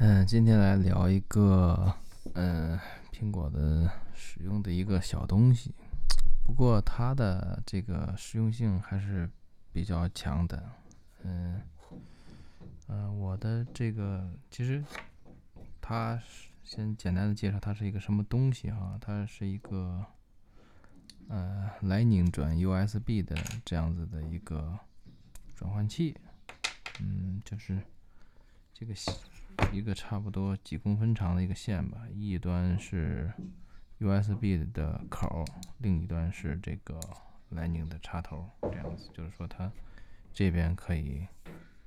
嗯，今天来聊一个，嗯，苹果的使用的一个小东西，不过它的这个实用性还是比较强的。嗯，嗯，我的这个其实它先简单的介绍它是一个什么东西哈，它是一个呃，Lightning 转 USB 的这样子的一个转换器，嗯，就是这个。一个差不多几公分长的一个线吧，一端是 USB 的口，另一端是这个 Lightning 的插头，这样子，就是说它这边可以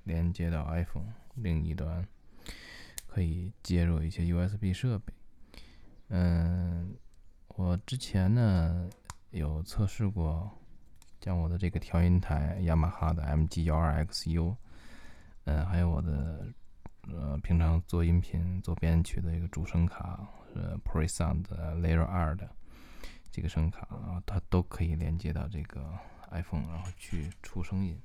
连接到 iPhone，另一端可以接入一些 USB 设备。嗯，我之前呢有测试过，将我的这个调音台雅马哈的 MG 幺二 XU，嗯，还有我的。呃，平常做音频、做编曲的一个主声卡，呃，PreSound Layer 二的这个声卡啊，它都可以连接到这个 iPhone，然后去出声音。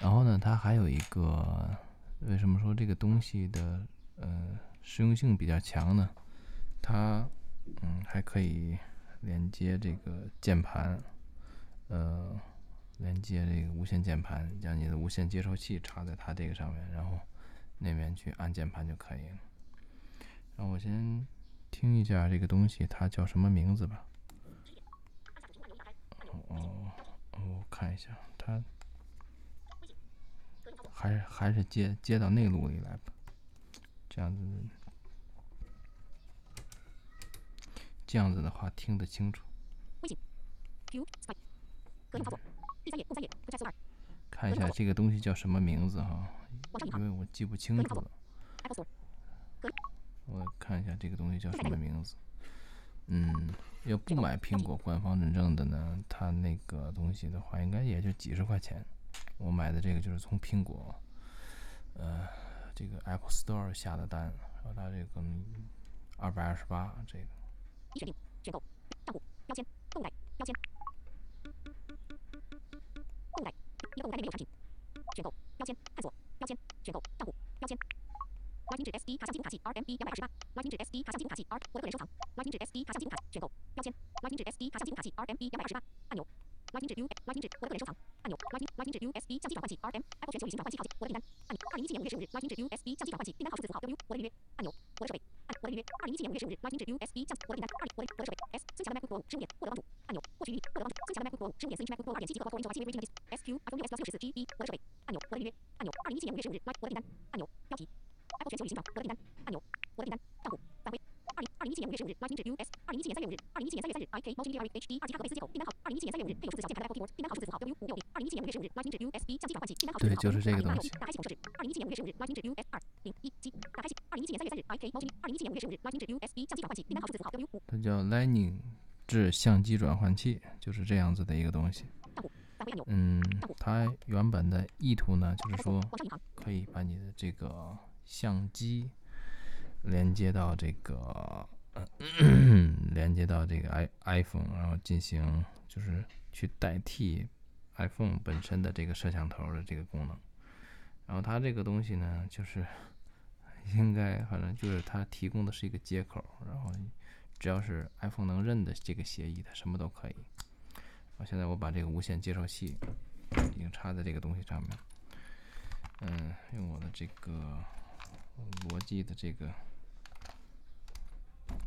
然后呢，它还有一个，为什么说这个东西的呃实用性比较强呢？它嗯还可以连接这个键盘，呃，连接这个无线键盘，将你的无线接收器插在它这个上面，然后。那边去按键盘就可以了。让我先听一下这个东西，它叫什么名字吧。哦哦，我看一下，它还是还是接接到内录里来吧。这样子，这样子的话听得清楚。看一下这个东西叫什么名字哈。因为我记不清楚了，我看一下这个东西叫什么名字。嗯，要不买苹果官方认证的呢，它那个东西的话，应该也就几十块钱。我买的这个就是从苹果，呃，这个 Apple Store 下的单，然后它这个二百二十八，这个。已选定，选购，账户，标签，购标签，购物袋内没有产品，选购，标签，探索。标签，选购，账户，标签。writing 至 SD 卡相机读卡器，RMB 两百二十八。writing 至 SD 卡相机读卡器，R 我的个人收藏。writing 至 SD 卡相机读卡，选购，标签。writing 至 SD 卡相机读卡器，RMB 两百二十八。按钮。Lightning 至 U Lightning 至我的个人收藏。按钮。Lightning Lightning 至 USB 相机转换器，RM Apple 全球旅行转换器号件，我的订单。按钮。二零一七年五月十五日，Lightning 至 USB 相机转换器，订单号数字符号 W 我的预约。按钮。我的设备。按我的预约。二零一七年五月十五日，Lightning 至 USB 相机我的订单。二我的我的设备。S 增强的 MacBook Pro 十五点，获得帮助。按钮。获取语音，获得帮助。增强的 MacBook Pro 十五点四英寸 MacBook Pro 二点七 G 和 Quad Core i 9 8 SQ iPhone US 六十四 G 一，我的设备。按钮。我的预约。按钮。二零一七年五月十五日，Light 我的订单。按钮。标题。Apple 全球旅行转，我的订单。按钮。我的订单。账户。返回。二零二零一七年五月十五日，Lightning 至 US。二零一七年三月五日，二零一七年三月三日，IK Multimedia HD 二吉赫贝斯接口，订单号。二零一七年三月五日，配有数字小键盘的 Apple Keyboard，订单号数字符号 W 五六零。二零一七年五月十五日，Lightning 至 USB 相机转换器，订单号数字符号 W 五六零。对，就是这个东西。打开系统设置。二零一七年五月十五日，Lightning 至 US 二零一七。打开系。二零一七年三月三日，IK Multimedia。二零一七年五月十五日，Lightning 至 USB 相机转换器，订单号数字符号 W 五。它叫 Lightning 至相机转换器，就是这样子的一个东西。嗯，它原本的意图呢，就是说可以把你的这个相机连接到这个，连接到这个 i iPhone，然后进行就是去代替 iPhone 本身的这个摄像头的这个功能。然后它这个东西呢，就是 应该反正就是它提供的是一个接口，然后只要是 iPhone 能认的这个协议，它什么都可以。啊，现在我把这个无线接收器已经插在这个东西上面，嗯，用我的这个逻辑的这个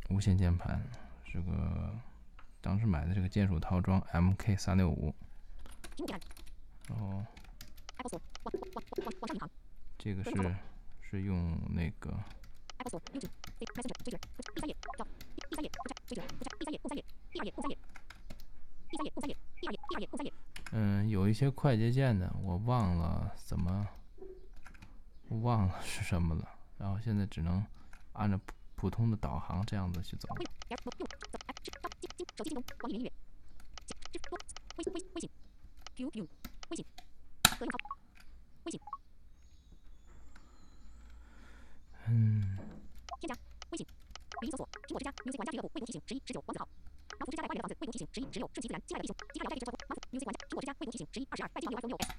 无线键盘，是个当时买的这个键鼠套装 MK 三六五，然后这个是是用那个。嗯，有一些快捷键的，我忘了怎么，忘了是什么了。然后现在只能按照普普通的导航这样子去走。嗯。添加微信，语音搜索苹果之家 music 玩家俱乐部未读提醒十一十九王子号。马福之家在外面的房子未读提醒十一十六顺其自然接下来的弟兄接下来聊天车马福 music 玩家苹果之家未读提醒十一二十二拜金牛 iPhone 六 S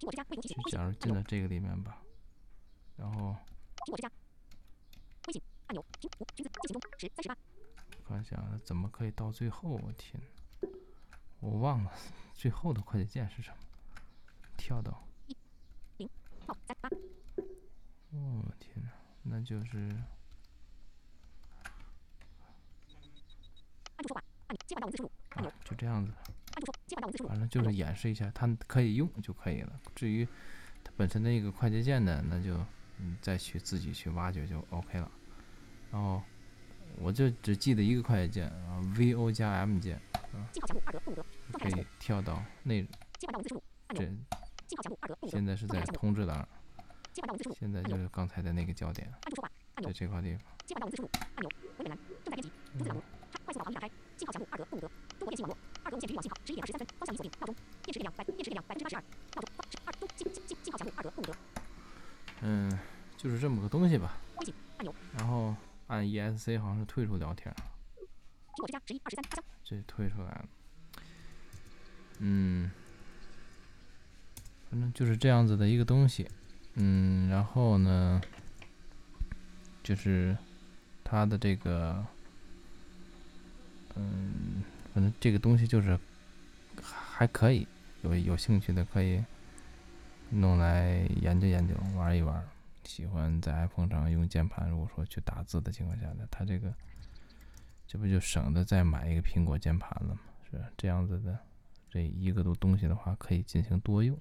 苹果之家未读提醒假如进到这个里面吧，然后苹果之家按钮，停五裙子进行中十三十八。看一下怎么可以到最后？我天，我忘了最后的快捷键是什么。跳到零跳三八。我天哪，那就是按住说话按钮，切换到文字输入按钮，就这样子。按住说切换到文字输入反正就是演示一下，它可以用就可以了。至于它本身的一个快捷键呢，那就嗯再去自己去挖掘就 OK 了。然后我就只记得一个快捷键啊，VO 加 M 键信号强度二格不五格状态可以跳到内切换到文字输入按这钮，信号强度二格不五格现在是在通知栏，切换到文字输入现在就是刚才的那个焦点，按住说话按在，这块地方。切换到文字输入按钮，文本栏正在编辑逐字朗读，快速导航仪打开，信号强度二格不五格，中国电信网络二格无线局域网信号十一点二十三分，方向已锁定，闹钟，电池电量百电池电量百分之八十二，闹钟二中信信信号强度二格不五格，嗯，就是这么个东西吧。ESC 好像是退出聊天，苹果之家十一二十三这退出来了。嗯，反正就是这样子的一个东西。嗯，然后呢，就是它的这个，嗯，反正这个东西就是还可以，有有兴趣的可以弄来研究研究，玩一玩。喜欢在 iPhone 上用键盘，如果说去打字的情况下呢，它这个这不就省得再买一个苹果键盘了吗？是这样子的，这一个都东西的话可以进行多用。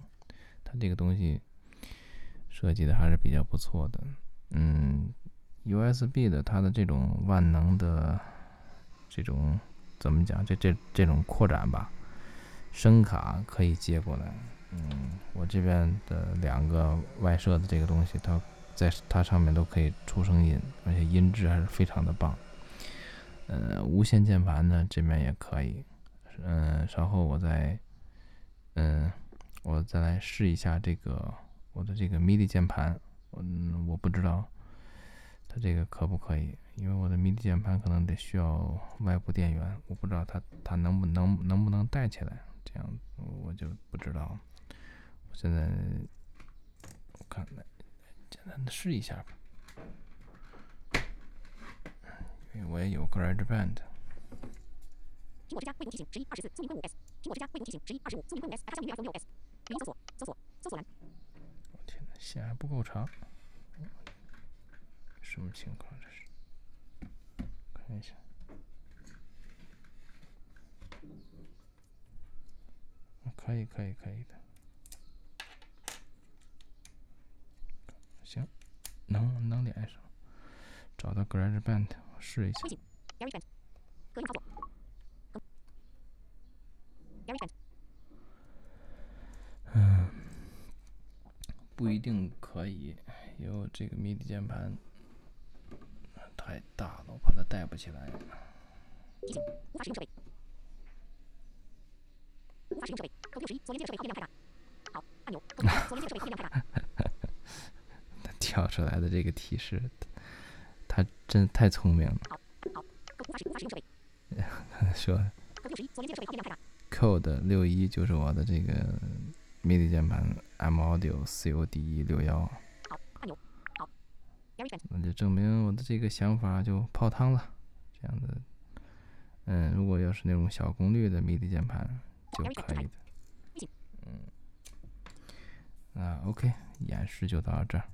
它这个东西设计的还是比较不错的。嗯，USB 的它的这种万能的这种怎么讲？这这这种扩展吧，声卡可以接过来。嗯，我这边的两个外设的这个东西，它在它上面都可以出声音，而且音质还是非常的棒。呃，无线键盘呢这边也可以。嗯，稍后我再，嗯，我再来试一下这个我的这个 MIDI 键盘。嗯，我不知道它这个可不可以，因为我的 MIDI 键盘可能得需要外部电源，我不知道它它能不能能不能带起来，这样我就不知道了。我现在我看来简单的试一下吧，因为我也有 GarageBand。苹果之家未读提醒十一二十四苏宁规五 S，苹果之家未读提醒十一二十五苏宁规五 S，F 三零六 iPhone 六 S，语音搜索搜索搜索栏我天呐，线还不够长，什么情况这是？看一下，可以，可以，可以的。行，能能连上，找到 GarageBand 试一下。微。信 GarageBand 隔音操作。GarageBand 不一定可以，因为这个 MIDI 键盘太大了，我怕它带不起来。提醒无法使用设备。无法使用设备 Q 六十一所连接的设备耗电量太大。好按钮 Q 六十一所连接的设备耗电量太大。它跳出来的这个提示，它真太聪明了。说 Code 六一就是我的这个 MIDI 键盘 M Audio COD 六幺，那就证明我的这个想法就泡汤了。这样的，嗯，如果要是那种小功率的 MIDI 键盘就可以的。嗯，那 OK，演示就到这儿。